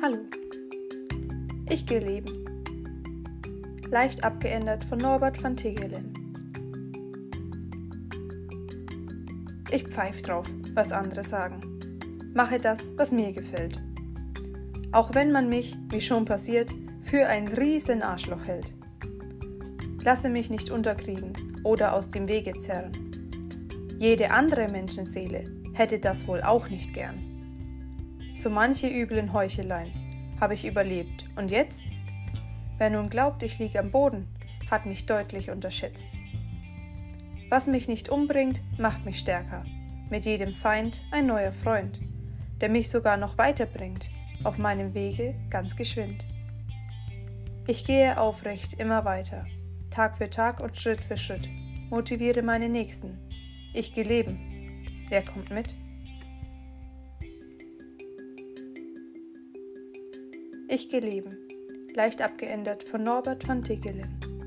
Hallo. Ich gehe leben. Leicht abgeändert von Norbert van Tigelen. Ich pfeif drauf, was andere sagen. Mache das, was mir gefällt. Auch wenn man mich, wie schon passiert, für ein riesen Arschloch hält. Lasse mich nicht unterkriegen oder aus dem Wege zerren. Jede andere Menschenseele hätte das wohl auch nicht gern. So manche üblen Heucheleien habe ich überlebt. Und jetzt? Wer nun glaubt, ich liege am Boden, hat mich deutlich unterschätzt. Was mich nicht umbringt, macht mich stärker. Mit jedem Feind ein neuer Freund, der mich sogar noch weiterbringt, auf meinem Wege ganz geschwind. Ich gehe aufrecht immer weiter, Tag für Tag und Schritt für Schritt, motiviere meine Nächsten. Ich gehe leben. Wer kommt mit? Ich gehe leben. Leicht abgeändert von Norbert van Tickelen.